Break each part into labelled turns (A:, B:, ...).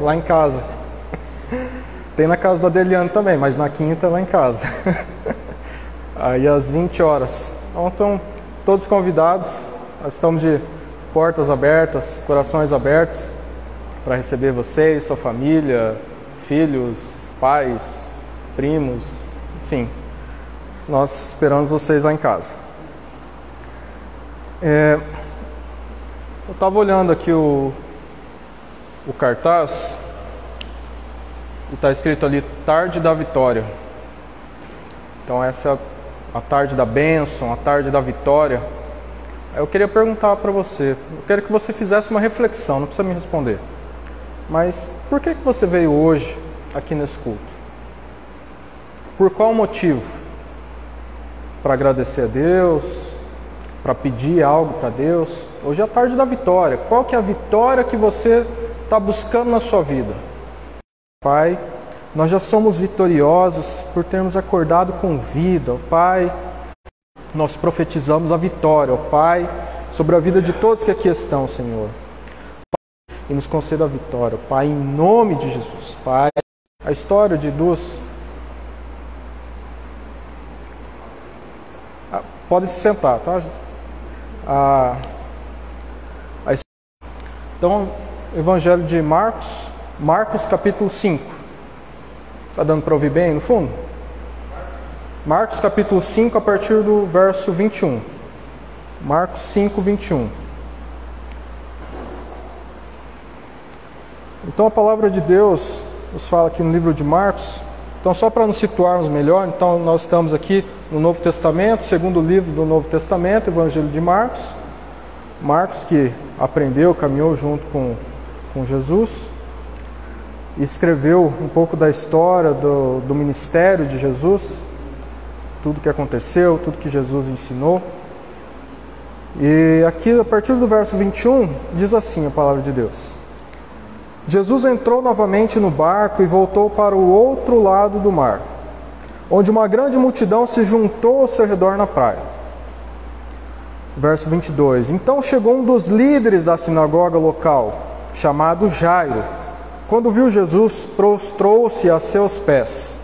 A: lá em casa. Tem na casa do Adeliano também, mas na quinta lá em casa. Aí às 20 horas. Então estão todos convidados. Nós estamos de portas abertas, corações abertos para receber vocês, sua família, filhos, pais, primos, enfim. Nós esperamos vocês lá em casa. É, eu estava olhando aqui o, o cartaz e está escrito ali Tarde da Vitória. Então essa é a tarde da bênção, a tarde da vitória. Eu queria perguntar para você, eu quero que você fizesse uma reflexão, não precisa me responder. Mas por que, que você veio hoje aqui nesse culto? Por qual motivo? Para agradecer a Deus? Para pedir algo para Deus? Hoje é a tarde da vitória. Qual que é a vitória que você está buscando na sua vida? Pai, nós já somos vitoriosos por termos acordado com vida, ó Pai. Nós profetizamos a vitória, ó Pai, sobre a vida de todos que aqui estão, Senhor. E nos conceda a vitória, Pai, em nome de Jesus, Pai. A história de duas. Ah, pode se sentar, tá? Ah, então, Evangelho de Marcos, Marcos capítulo 5. Está dando para ouvir bem no fundo? Marcos capítulo 5, a partir do verso 21. Marcos 5, 21. Então a palavra de Deus nos fala aqui no livro de Marcos. Então, só para nos situarmos melhor, então nós estamos aqui no Novo Testamento, segundo livro do Novo Testamento, Evangelho de Marcos. Marcos que aprendeu, caminhou junto com, com Jesus, escreveu um pouco da história do, do ministério de Jesus, tudo que aconteceu, tudo que Jesus ensinou. E aqui, a partir do verso 21, diz assim a palavra de Deus. Jesus entrou novamente no barco e voltou para o outro lado do mar, onde uma grande multidão se juntou ao seu redor na praia. Verso 22. Então chegou um dos líderes da sinagoga local, chamado Jairo. Quando viu Jesus, prostrou-se a seus pés.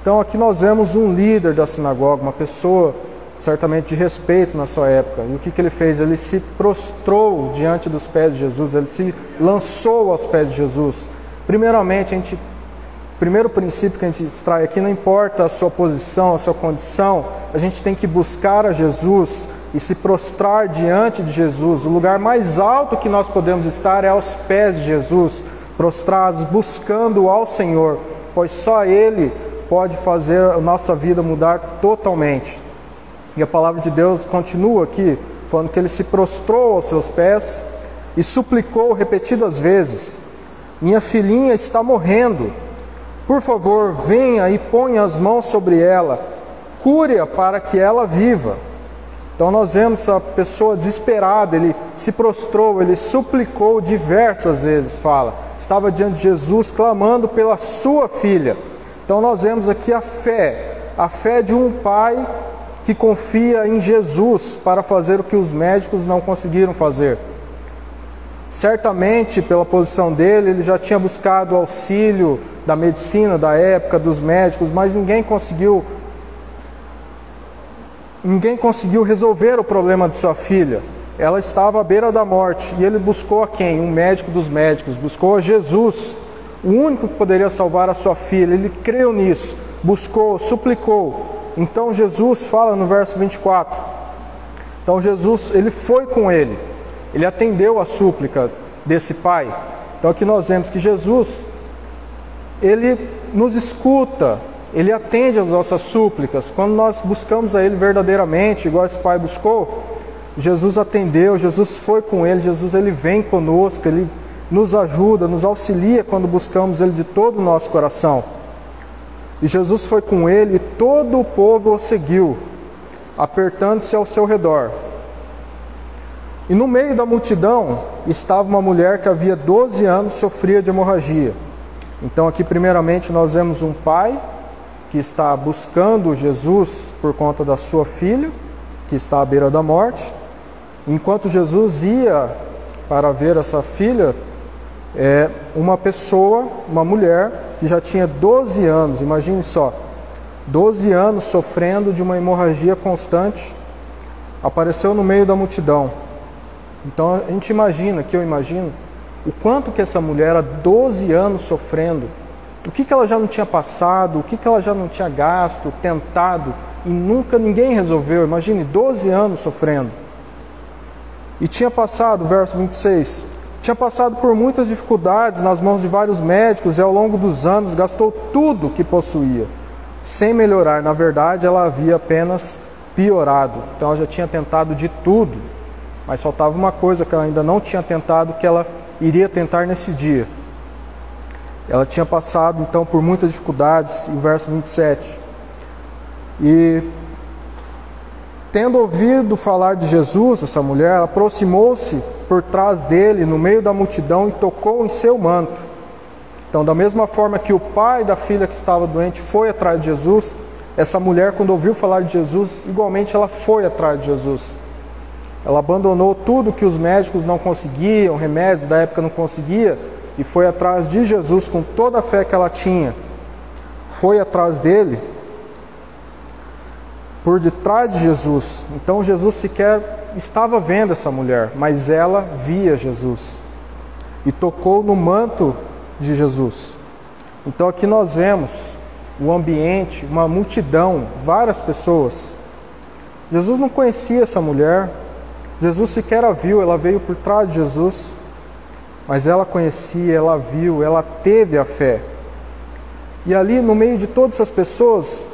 A: Então aqui nós vemos um líder da sinagoga, uma pessoa certamente de respeito na sua época. E o que, que ele fez? Ele se prostrou diante dos pés de Jesus, ele se lançou aos pés de Jesus. Primeiramente, a gente, primeiro princípio que a gente extrai aqui, não importa a sua posição, a sua condição, a gente tem que buscar a Jesus e se prostrar diante de Jesus. O lugar mais alto que nós podemos estar é aos pés de Jesus, prostrados, buscando ao Senhor, pois só Ele pode fazer a nossa vida mudar totalmente. E a palavra de Deus continua aqui, falando que ele se prostrou aos seus pés e suplicou repetidas vezes: Minha filhinha está morrendo. Por favor, venha e ponha as mãos sobre ela, cure-a para que ela viva. Então nós vemos a pessoa desesperada, ele se prostrou, ele suplicou diversas vezes, fala. Estava diante de Jesus clamando pela sua filha. Então nós vemos aqui a fé, a fé de um pai que confia em Jesus para fazer o que os médicos não conseguiram fazer. Certamente, pela posição dele, ele já tinha buscado auxílio da medicina da época, dos médicos, mas ninguém conseguiu ninguém conseguiu resolver o problema de sua filha. Ela estava à beira da morte e ele buscou a quem? Um médico dos médicos, buscou a Jesus, o único que poderia salvar a sua filha. Ele creu nisso, buscou, suplicou. Então Jesus fala no verso 24. Então Jesus, ele foi com ele. Ele atendeu a súplica desse pai. Então aqui nós vemos que Jesus ele nos escuta, ele atende às nossas súplicas. Quando nós buscamos a ele verdadeiramente, igual esse pai buscou, Jesus atendeu, Jesus foi com ele, Jesus ele vem conosco, ele nos ajuda, nos auxilia quando buscamos ele de todo o nosso coração. E Jesus foi com ele e todo o povo o seguiu, apertando-se ao seu redor. E no meio da multidão estava uma mulher que havia 12 anos sofria de hemorragia. Então, aqui, primeiramente, nós vemos um pai que está buscando Jesus por conta da sua filha, que está à beira da morte. Enquanto Jesus ia para ver essa filha, é uma pessoa, uma mulher que já tinha 12 anos, imagine só, 12 anos sofrendo de uma hemorragia constante, apareceu no meio da multidão. Então a gente imagina, que eu imagino, o quanto que essa mulher há 12 anos sofrendo, o que, que ela já não tinha passado, o que, que ela já não tinha gasto, tentado, e nunca ninguém resolveu. Imagine, 12 anos sofrendo. E tinha passado, verso 26, tinha passado por muitas dificuldades nas mãos de vários médicos e ao longo dos anos gastou tudo que possuía, sem melhorar. Na verdade, ela havia apenas piorado. Então ela já tinha tentado de tudo, mas faltava uma coisa que ela ainda não tinha tentado, que ela iria tentar nesse dia. Ela tinha passado então por muitas dificuldades, em verso 27. E Tendo ouvido falar de Jesus, essa mulher aproximou-se por trás dele, no meio da multidão, e tocou em seu manto. Então, da mesma forma que o pai da filha que estava doente foi atrás de Jesus, essa mulher, quando ouviu falar de Jesus, igualmente ela foi atrás de Jesus. Ela abandonou tudo que os médicos não conseguiam, remédios da época não conseguia, e foi atrás de Jesus com toda a fé que ela tinha. Foi atrás dele por detrás de Jesus. Então Jesus sequer estava vendo essa mulher, mas ela via Jesus e tocou no manto de Jesus. Então aqui nós vemos o ambiente, uma multidão, várias pessoas. Jesus não conhecia essa mulher, Jesus sequer a viu, ela veio por trás de Jesus, mas ela conhecia, ela viu, ela teve a fé. E ali no meio de todas essas pessoas,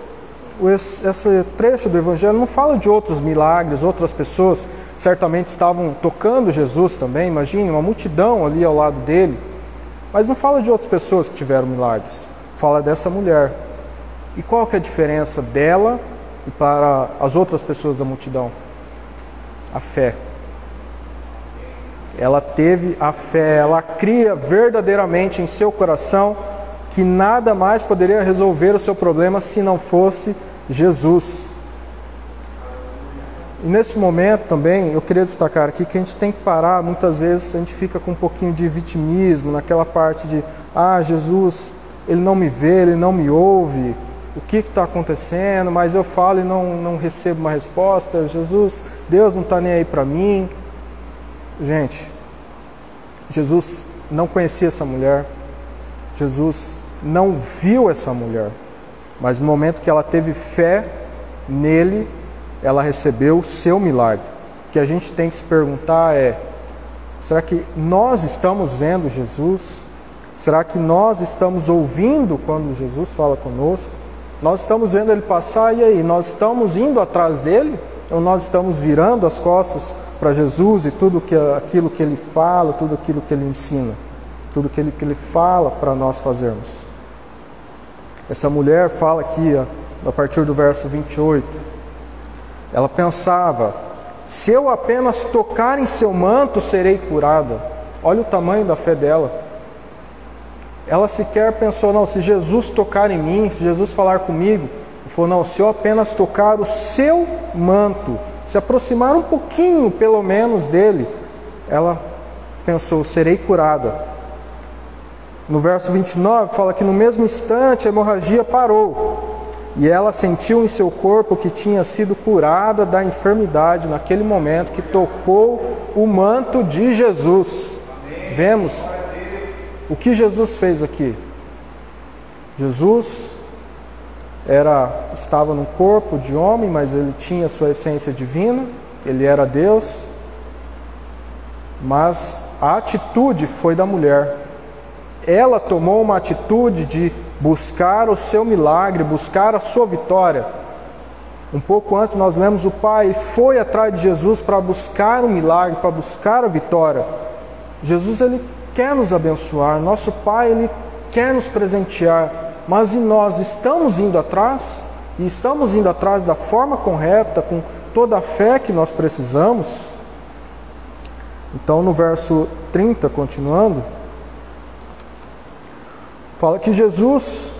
A: esse trecho do Evangelho não fala de outros milagres, outras pessoas certamente estavam tocando Jesus também, imagine uma multidão ali ao lado dele, mas não fala de outras pessoas que tiveram milagres, fala dessa mulher. E qual que é a diferença dela e para as outras pessoas da multidão? A fé. Ela teve a fé, ela cria verdadeiramente em seu coração que nada mais poderia resolver o seu problema se não fosse Jesus. E nesse momento também eu queria destacar aqui que a gente tem que parar, muitas vezes a gente fica com um pouquinho de vitimismo, naquela parte de, ah, Jesus, ele não me vê, ele não me ouve, o que está acontecendo, mas eu falo e não, não recebo uma resposta, Jesus, Deus não está nem aí para mim. Gente, Jesus não conhecia essa mulher, Jesus não viu essa mulher, mas no momento que ela teve fé nele, ela recebeu o seu milagre. O que a gente tem que se perguntar é: será que nós estamos vendo Jesus? Será que nós estamos ouvindo quando Jesus fala conosco? Nós estamos vendo ele passar e aí? Nós estamos indo atrás dele? Ou nós estamos virando as costas para Jesus e tudo que, aquilo que ele fala, tudo aquilo que ele ensina, tudo aquilo que ele fala para nós fazermos? Essa mulher fala aqui, a partir do verso 28. Ela pensava: se eu apenas tocar em seu manto, serei curada. Olha o tamanho da fé dela. Ela sequer pensou: não, se Jesus tocar em mim, se Jesus falar comigo, ele falou: não, se eu apenas tocar o seu manto, se aproximar um pouquinho pelo menos dele, ela pensou: serei curada. No verso 29 fala que no mesmo instante a hemorragia parou e ela sentiu em seu corpo que tinha sido curada da enfermidade naquele momento que tocou o manto de Jesus. Vemos o que Jesus fez aqui. Jesus era estava no corpo de homem, mas ele tinha sua essência divina, ele era Deus. Mas a atitude foi da mulher ela tomou uma atitude de buscar o seu milagre, buscar a sua vitória. Um pouco antes nós lemos o pai foi atrás de Jesus para buscar o milagre, para buscar a vitória. Jesus ele quer nos abençoar, nosso pai ele quer nos presentear, mas e nós estamos indo atrás? E estamos indo atrás da forma correta, com toda a fé que nós precisamos? Então no verso 30, continuando, Fala que Jesus,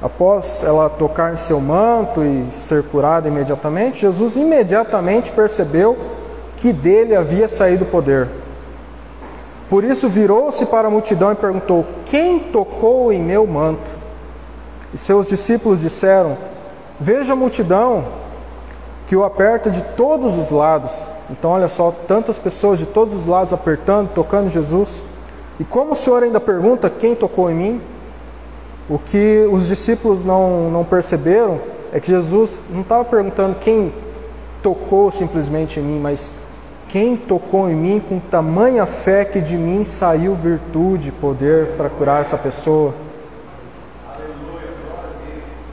A: após ela tocar em seu manto e ser curada imediatamente, Jesus imediatamente percebeu que dele havia saído o poder. Por isso virou-se para a multidão e perguntou: Quem tocou em meu manto? E seus discípulos disseram: Veja a multidão que o aperta de todos os lados. Então, olha só, tantas pessoas de todos os lados apertando, tocando Jesus. E como o Senhor ainda pergunta: Quem tocou em mim? O que os discípulos não, não perceberam é que Jesus não estava perguntando quem tocou simplesmente em mim, mas quem tocou em mim com tamanha fé que de mim saiu virtude, poder para curar essa pessoa.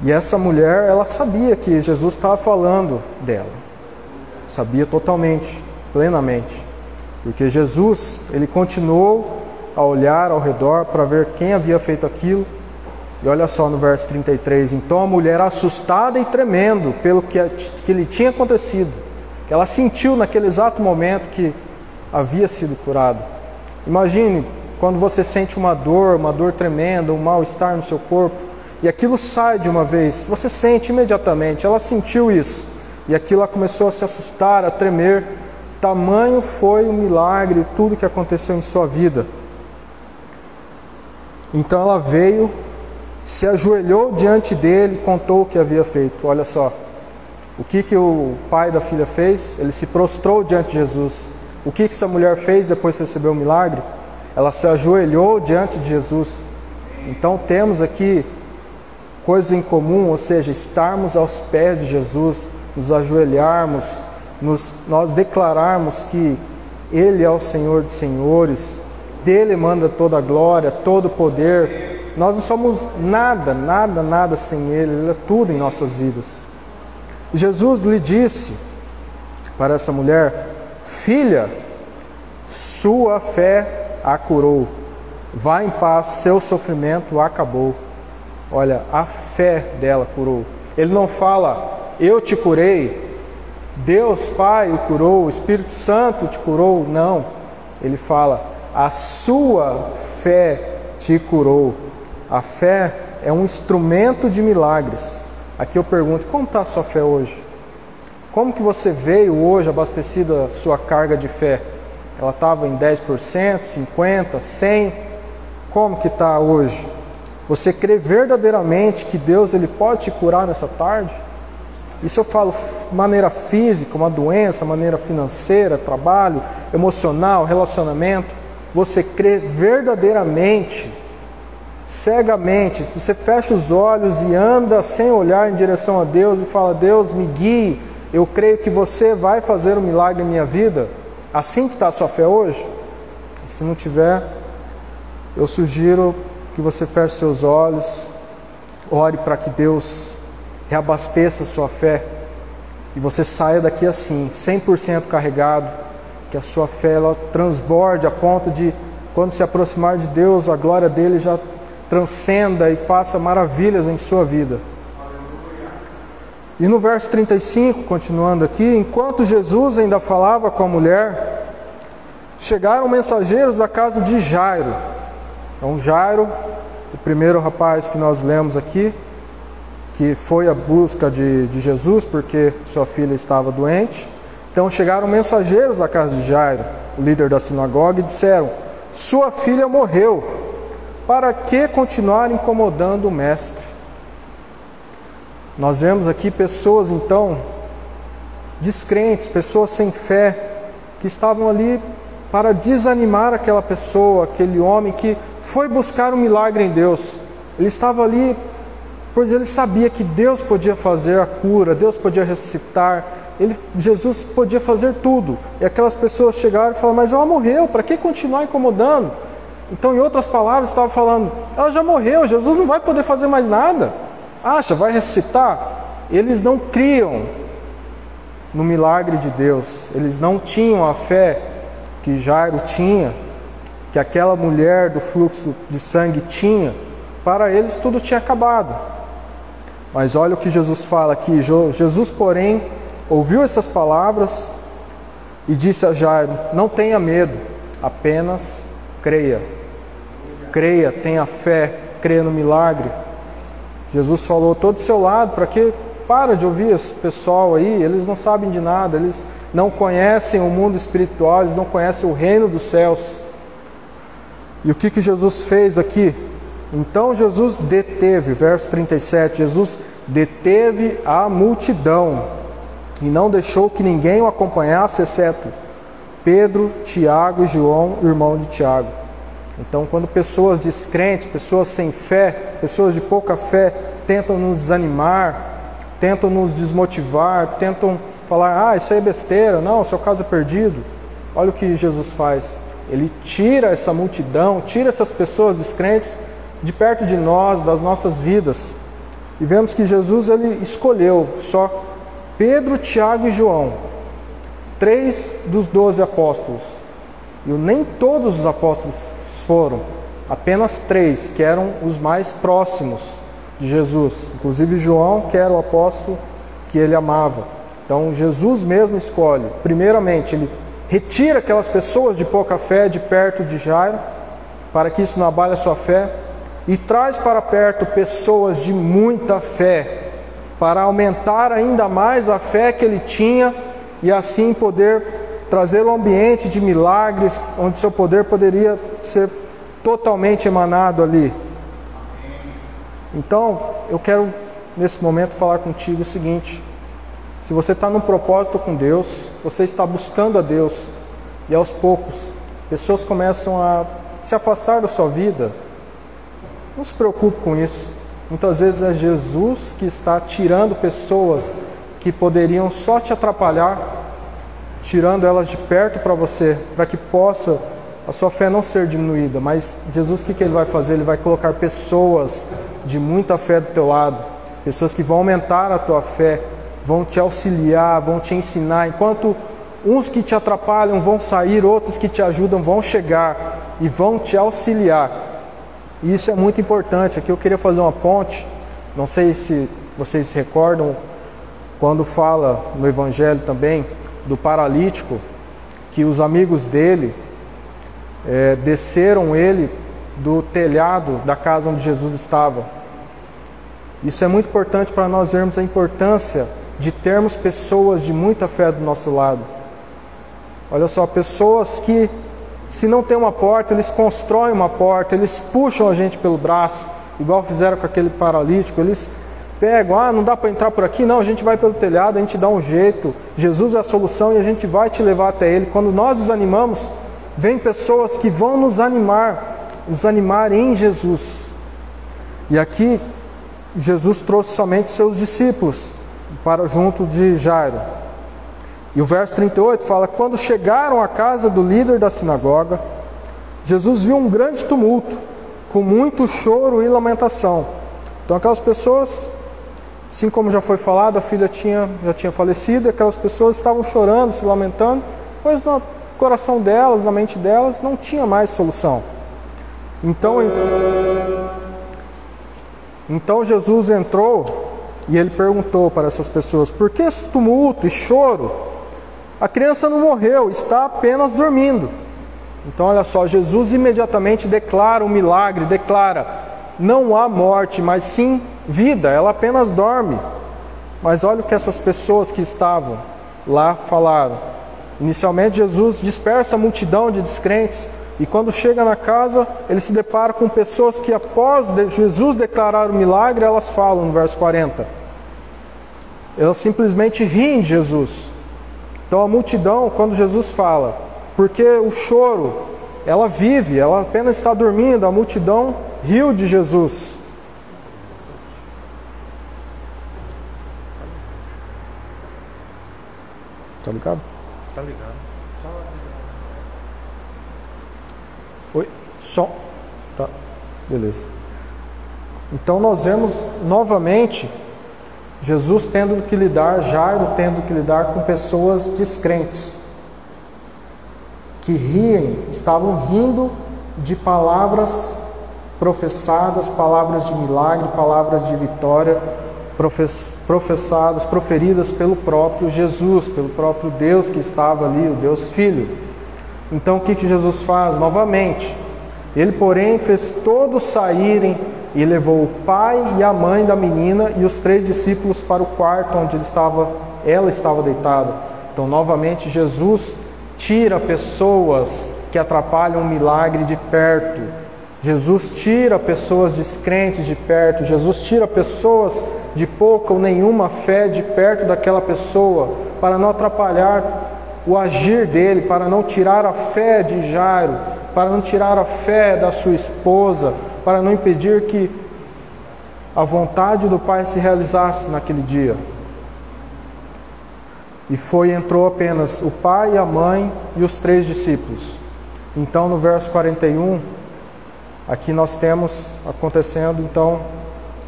A: E essa mulher, ela sabia que Jesus estava falando dela. Sabia totalmente, plenamente. Porque Jesus, ele continuou a olhar ao redor para ver quem havia feito aquilo. E olha só no verso 33: Então a mulher, assustada e tremendo pelo que, que lhe tinha acontecido, que ela sentiu naquele exato momento que havia sido curado. Imagine quando você sente uma dor, uma dor tremenda, um mal-estar no seu corpo, e aquilo sai de uma vez, você sente imediatamente. Ela sentiu isso, e aquilo ela começou a se assustar, a tremer. Tamanho foi o milagre, tudo que aconteceu em sua vida. Então ela veio, se ajoelhou diante dele contou o que havia feito. Olha só, o que, que o pai da filha fez? Ele se prostrou diante de Jesus. O que, que essa mulher fez depois que recebeu o milagre? Ela se ajoelhou diante de Jesus. Então temos aqui coisas em comum, ou seja, estarmos aos pés de Jesus, nos ajoelharmos, nos, nós declararmos que Ele é o Senhor de senhores, dele manda toda a glória, todo o poder. Nós não somos nada, nada, nada sem Ele, Ele é tudo em nossas vidas. Jesus lhe disse para essa mulher: Filha, sua fé a curou. Vá em paz, seu sofrimento acabou. Olha, a fé dela curou. Ele não fala, eu te curei, Deus Pai o curou, o Espírito Santo te curou. Não. Ele fala, a sua fé te curou. A fé é um instrumento de milagres. Aqui eu pergunto, como está a sua fé hoje? Como que você veio hoje abastecida a sua carga de fé? Ela estava em 10%, 50%, 100%? Como que está hoje? Você crê verdadeiramente que Deus ele pode te curar nessa tarde? Isso eu falo maneira física, uma doença, maneira financeira, trabalho, emocional, relacionamento. Você crê verdadeiramente cegamente, você fecha os olhos e anda sem olhar em direção a Deus e fala: Deus, me guie, eu creio que você vai fazer um milagre em minha vida. Assim que está a sua fé hoje? Se não tiver, eu sugiro que você feche seus olhos, ore para que Deus reabasteça sua fé e você saia daqui assim, 100% carregado, que a sua fé ela transborde a ponto de, quando se aproximar de Deus, a glória dele já transcenda e faça maravilhas em sua vida. E no verso 35, continuando aqui, enquanto Jesus ainda falava com a mulher, chegaram mensageiros da casa de Jairo. Então, Jairo, o primeiro rapaz que nós lemos aqui, que foi à busca de, de Jesus porque sua filha estava doente. Então chegaram mensageiros da casa de Jairo, o líder da sinagoga, e disseram: Sua filha morreu para que continuar incomodando o mestre? Nós vemos aqui pessoas então descrentes, pessoas sem fé, que estavam ali para desanimar aquela pessoa, aquele homem que foi buscar um milagre em Deus. Ele estava ali, pois ele sabia que Deus podia fazer a cura, Deus podia ressuscitar, ele, Jesus podia fazer tudo. E aquelas pessoas chegaram e falaram: Mas ela morreu, para que continuar incomodando? Então, em outras palavras, estava falando: ela já morreu, Jesus não vai poder fazer mais nada. Acha, vai ressuscitar? Eles não criam no milagre de Deus, eles não tinham a fé que Jairo tinha, que aquela mulher do fluxo de sangue tinha. Para eles, tudo tinha acabado. Mas olha o que Jesus fala aqui: Jesus, porém, ouviu essas palavras e disse a Jairo: Não tenha medo, apenas creia. Creia, tenha fé, creia no milagre. Jesus falou todo do seu lado, para que para de ouvir esse pessoal aí, eles não sabem de nada, eles não conhecem o mundo espiritual, eles não conhecem o reino dos céus. E o que, que Jesus fez aqui? Então Jesus deteve, verso 37, Jesus deteve a multidão e não deixou que ninguém o acompanhasse, exceto Pedro, Tiago e João, irmão de Tiago. Então, quando pessoas descrentes, pessoas sem fé, pessoas de pouca fé tentam nos desanimar, tentam nos desmotivar, tentam falar: ah, isso aí é besteira, não, seu caso é perdido. Olha o que Jesus faz. Ele tira essa multidão, tira essas pessoas descrentes de perto de nós, das nossas vidas. E vemos que Jesus ele escolheu só Pedro, Tiago e João, três dos doze apóstolos. E nem todos os apóstolos foram, apenas três, que eram os mais próximos de Jesus, inclusive João, que era o apóstolo que ele amava. Então Jesus mesmo escolhe. Primeiramente, ele retira aquelas pessoas de pouca fé de perto de Jairo, para que isso não abale a sua fé, e traz para perto pessoas de muita fé, para aumentar ainda mais a fé que ele tinha e assim poder trazer um ambiente de milagres, onde seu poder poderia ser totalmente emanado ali. Então, eu quero nesse momento falar contigo o seguinte: se você está num propósito com Deus, você está buscando a Deus, e aos poucos pessoas começam a se afastar da sua vida, não se preocupe com isso. Muitas vezes é Jesus que está tirando pessoas que poderiam só te atrapalhar, tirando elas de perto para você, para que possa a sua fé não ser diminuída, mas Jesus o que, que ele vai fazer? Ele vai colocar pessoas de muita fé do teu lado, pessoas que vão aumentar a tua fé, vão te auxiliar, vão te ensinar, enquanto uns que te atrapalham vão sair, outros que te ajudam vão chegar e vão te auxiliar. E isso é muito importante. Aqui eu queria fazer uma ponte, não sei se vocês se recordam, quando fala no Evangelho também do paralítico, que os amigos dele é, desceram ele do telhado da casa onde Jesus estava. Isso é muito importante para nós vermos a importância de termos pessoas de muita fé do nosso lado. Olha só, pessoas que, se não tem uma porta, eles constroem uma porta, eles puxam a gente pelo braço, igual fizeram com aquele paralítico, eles pegam, ah, não dá para entrar por aqui, não, a gente vai pelo telhado, a gente dá um jeito, Jesus é a solução e a gente vai te levar até Ele. Quando nós desanimamos, vem pessoas que vão nos animar, nos animar em Jesus. E aqui Jesus trouxe somente seus discípulos para junto de Jairo. E o verso 38 fala: Quando chegaram à casa do líder da sinagoga, Jesus viu um grande tumulto, com muito choro e lamentação. Então, aquelas pessoas, assim como já foi falado, a filha tinha, já tinha falecido, aquelas pessoas estavam chorando, se lamentando, pois no coração delas, na mente delas, não tinha mais solução. Então, então Jesus entrou e ele perguntou para essas pessoas: Por que esse tumulto e choro? A criança não morreu, está apenas dormindo. Então, olha só, Jesus imediatamente declara um milagre, declara: não há morte, mas sim vida, ela apenas dorme. Mas olha o que essas pessoas que estavam lá falaram. Inicialmente, Jesus dispersa a multidão de descrentes, e quando chega na casa, ele se depara com pessoas que, após Jesus declarar o milagre, elas falam no verso 40. Elas simplesmente riem de Jesus. Então a multidão, quando Jesus fala, porque o choro, ela vive, ela apenas está dormindo, a multidão riu de Jesus. Tá ligado?
B: Tá ligado.
A: Oi? Som. Tá. Beleza. Então nós vemos novamente Jesus tendo que lidar, Jairo tendo que lidar com pessoas descrentes, que riem, estavam rindo de palavras professadas, palavras de milagre, palavras de vitória, professadas, proferidas pelo próprio Jesus, pelo próprio Deus que estava ali, o Deus Filho. Então o que, que Jesus faz? Novamente, ele, porém, fez todos saírem e levou o pai e a mãe da menina e os três discípulos para o quarto onde estava, ela estava deitada. Então, novamente, Jesus tira pessoas que atrapalham o milagre de perto. Jesus tira pessoas descrentes de perto, Jesus tira pessoas de pouca ou nenhuma fé de perto daquela pessoa, para não atrapalhar o agir dele, para não tirar a fé de Jairo, para não tirar a fé da sua esposa, para não impedir que a vontade do Pai se realizasse naquele dia. E foi entrou apenas o pai, a mãe e os três discípulos. Então, no verso 41, aqui nós temos acontecendo então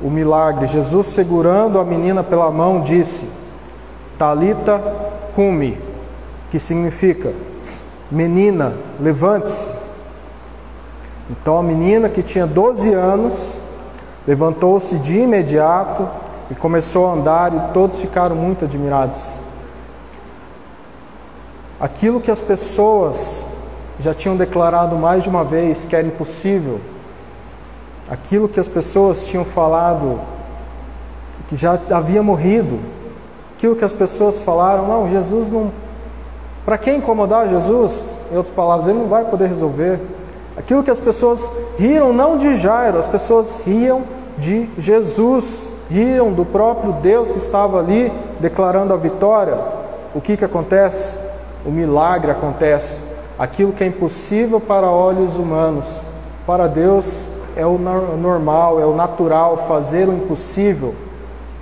A: o milagre. Jesus segurando a menina pela mão disse: Talita cumi, que significa: Menina, levante-se. Então a menina que tinha 12 anos levantou-se de imediato e começou a andar e todos ficaram muito admirados. Aquilo que as pessoas já tinham declarado mais de uma vez que era impossível, aquilo que as pessoas tinham falado que já havia morrido, aquilo que as pessoas falaram, não, Jesus não. Para quem incomodar Jesus? Em outras palavras, ele não vai poder resolver. Aquilo que as pessoas riram não de Jairo, as pessoas riam de Jesus, riam do próprio Deus que estava ali declarando a vitória. O que, que acontece? o milagre acontece. Aquilo que é impossível para olhos humanos, para Deus é o normal, é o natural fazer o impossível.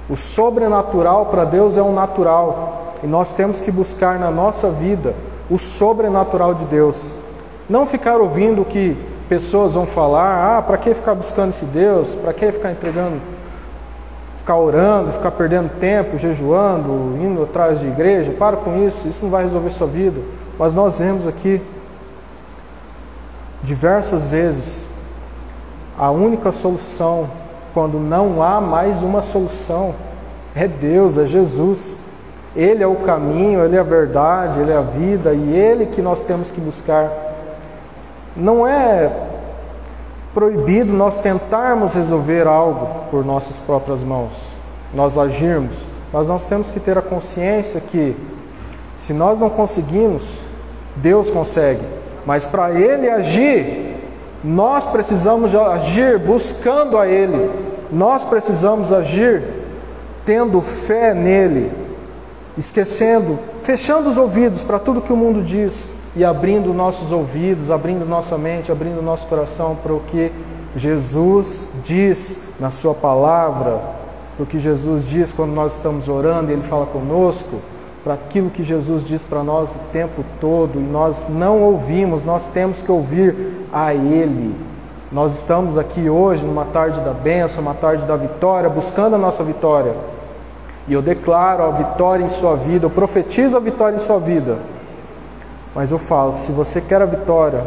A: O sobrenatural para Deus é o natural. E nós temos que buscar na nossa vida o sobrenatural de Deus. Não ficar ouvindo o que pessoas vão falar, ah, para que ficar buscando esse Deus? Para que ficar entregando ficar orando, ficar perdendo tempo, jejuando, indo atrás de igreja, para com isso, isso não vai resolver sua vida. Mas nós vemos aqui diversas vezes a única solução quando não há mais uma solução é Deus, é Jesus. Ele é o caminho, ele é a verdade, ele é a vida e ele que nós temos que buscar. Não é proibido nós tentarmos resolver algo por nossas próprias mãos, nós agirmos, mas nós temos que ter a consciência que se nós não conseguimos, Deus consegue, mas para Ele agir, nós precisamos agir buscando a Ele, nós precisamos agir tendo fé nele, esquecendo, fechando os ouvidos para tudo que o mundo diz, e abrindo nossos ouvidos, abrindo nossa mente, abrindo nosso coração para o que Jesus diz na Sua palavra, para o que Jesus diz quando nós estamos orando e Ele fala conosco, para aquilo que Jesus diz para nós o tempo todo e nós não ouvimos, nós temos que ouvir a Ele. Nós estamos aqui hoje, numa tarde da bênção, uma tarde da vitória, buscando a nossa vitória. E eu declaro a vitória em sua vida, eu profetizo a vitória em sua vida mas eu falo que se você quer a vitória,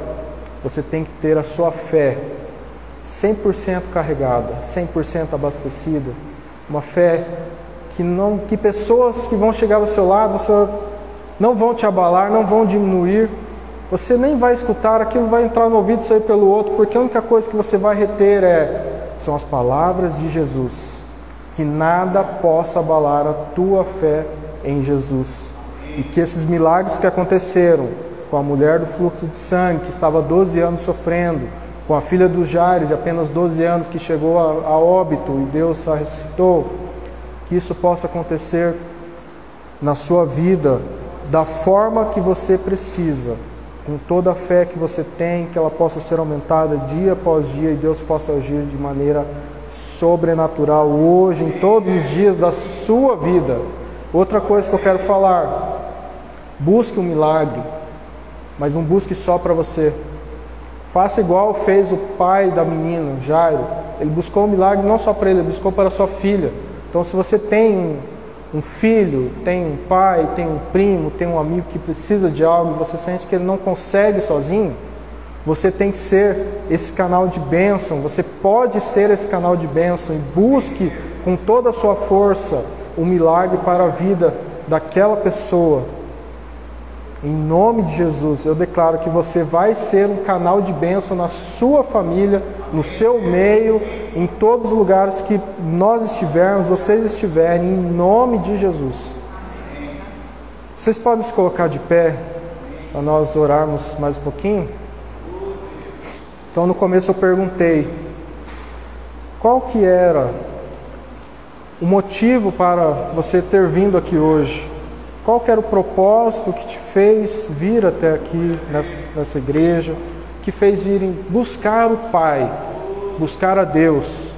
A: você tem que ter a sua fé 100% carregada, 100% abastecida, uma fé que não que pessoas que vão chegar ao seu lado, você não vão te abalar, não vão diminuir. Você nem vai escutar, aquilo vai entrar no ouvido e sair pelo outro, porque a única coisa que você vai reter é são as palavras de Jesus. Que nada possa abalar a tua fé em Jesus. E que esses milagres que aconteceram com a mulher do fluxo de sangue, que estava 12 anos sofrendo, com a filha do Jairo, de apenas 12 anos, que chegou a, a óbito e Deus a ressuscitou, que isso possa acontecer na sua vida da forma que você precisa, com toda a fé que você tem, que ela possa ser aumentada dia após dia e Deus possa agir de maneira sobrenatural hoje, em todos os dias da sua vida. Outra coisa que eu quero falar, Busque um milagre, mas não busque só para você. Faça igual fez o pai da menina, Jairo. Ele buscou um milagre não só para ele, ele buscou para sua filha. Então, se você tem um filho, tem um pai, tem um primo, tem um amigo que precisa de algo e você sente que ele não consegue sozinho, você tem que ser esse canal de bênção, você pode ser esse canal de bênção e busque com toda a sua força o milagre para a vida daquela pessoa em nome de Jesus, eu declaro que você vai ser um canal de bênção na sua família, no seu meio, em todos os lugares que nós estivermos, vocês estiverem, em nome de Jesus. Vocês podem se colocar de pé para nós orarmos mais um pouquinho? Então no começo eu perguntei qual que era o motivo para você ter vindo aqui hoje. Qual que era o propósito que te fez vir até aqui nessa, nessa igreja, que fez vir buscar o Pai, buscar a Deus?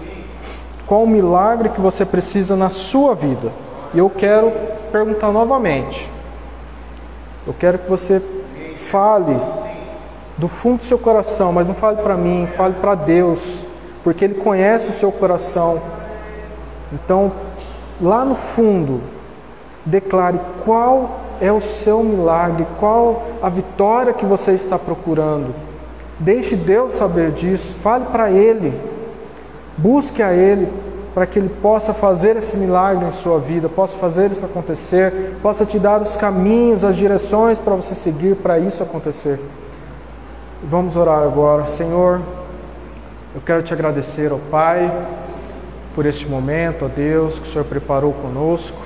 A: Qual o milagre que você precisa na sua vida? E eu quero perguntar novamente. Eu quero que você fale do fundo do seu coração, mas não fale para mim, fale para Deus, porque Ele conhece o seu coração. Então, lá no fundo, declare qual é o seu milagre, qual a vitória que você está procurando. Deixe Deus saber disso, fale para Ele, busque a Ele para que Ele possa fazer esse milagre em sua vida, possa fazer isso acontecer, possa te dar os caminhos, as direções para você seguir para isso acontecer. Vamos orar agora, Senhor. Eu quero te agradecer, ó Pai, por este momento, ó Deus, que o Senhor preparou conosco.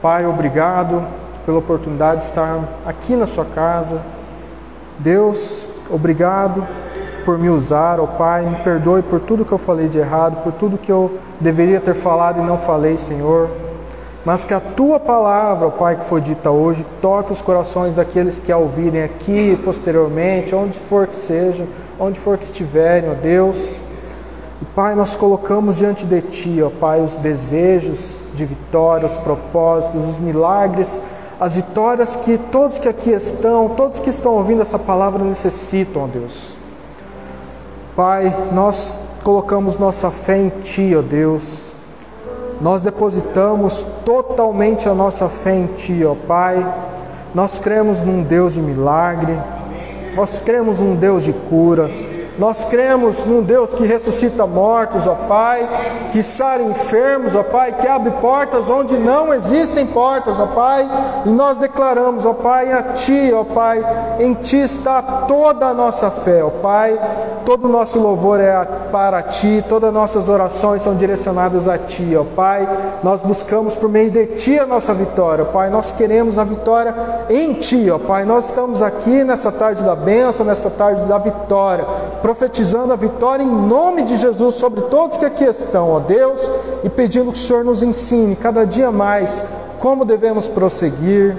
A: Pai, obrigado pela oportunidade de estar aqui na sua casa. Deus, obrigado por me usar, ó Pai, me perdoe por tudo que eu falei de errado, por tudo que eu deveria ter falado e não falei, Senhor. Mas que a tua palavra, ó Pai, que foi dita hoje, toque os corações daqueles que a ouvirem aqui, posteriormente, onde for que seja, onde for que estiverem, ó Deus. E Pai, nós colocamos diante de Ti, ó Pai, os desejos de vitória, os propósitos, os milagres, as vitórias que todos que aqui estão, todos que estão ouvindo essa palavra necessitam, ó Deus. Pai, nós colocamos nossa fé em Ti, ó Deus. Nós depositamos totalmente a nossa fé em Ti, ó Pai. Nós cremos num Deus de milagre, nós cremos num Deus de cura, nós cremos num Deus que ressuscita mortos, ó Pai, que sara enfermos, ó Pai, que abre portas onde não existem portas, ó Pai, e nós declaramos, ó Pai, a Ti, ó Pai, em Ti está toda a nossa fé, ó Pai, todo o nosso louvor é para Ti, todas as nossas orações são direcionadas a Ti, ó Pai, nós buscamos por meio de Ti a nossa vitória, ó Pai, nós queremos a vitória em Ti, ó Pai, nós estamos aqui nessa tarde da bênção, nessa tarde da vitória, profetizando a vitória em nome de Jesus sobre todos que aqui estão, ó Deus, e pedindo que o Senhor nos ensine cada dia mais como devemos prosseguir,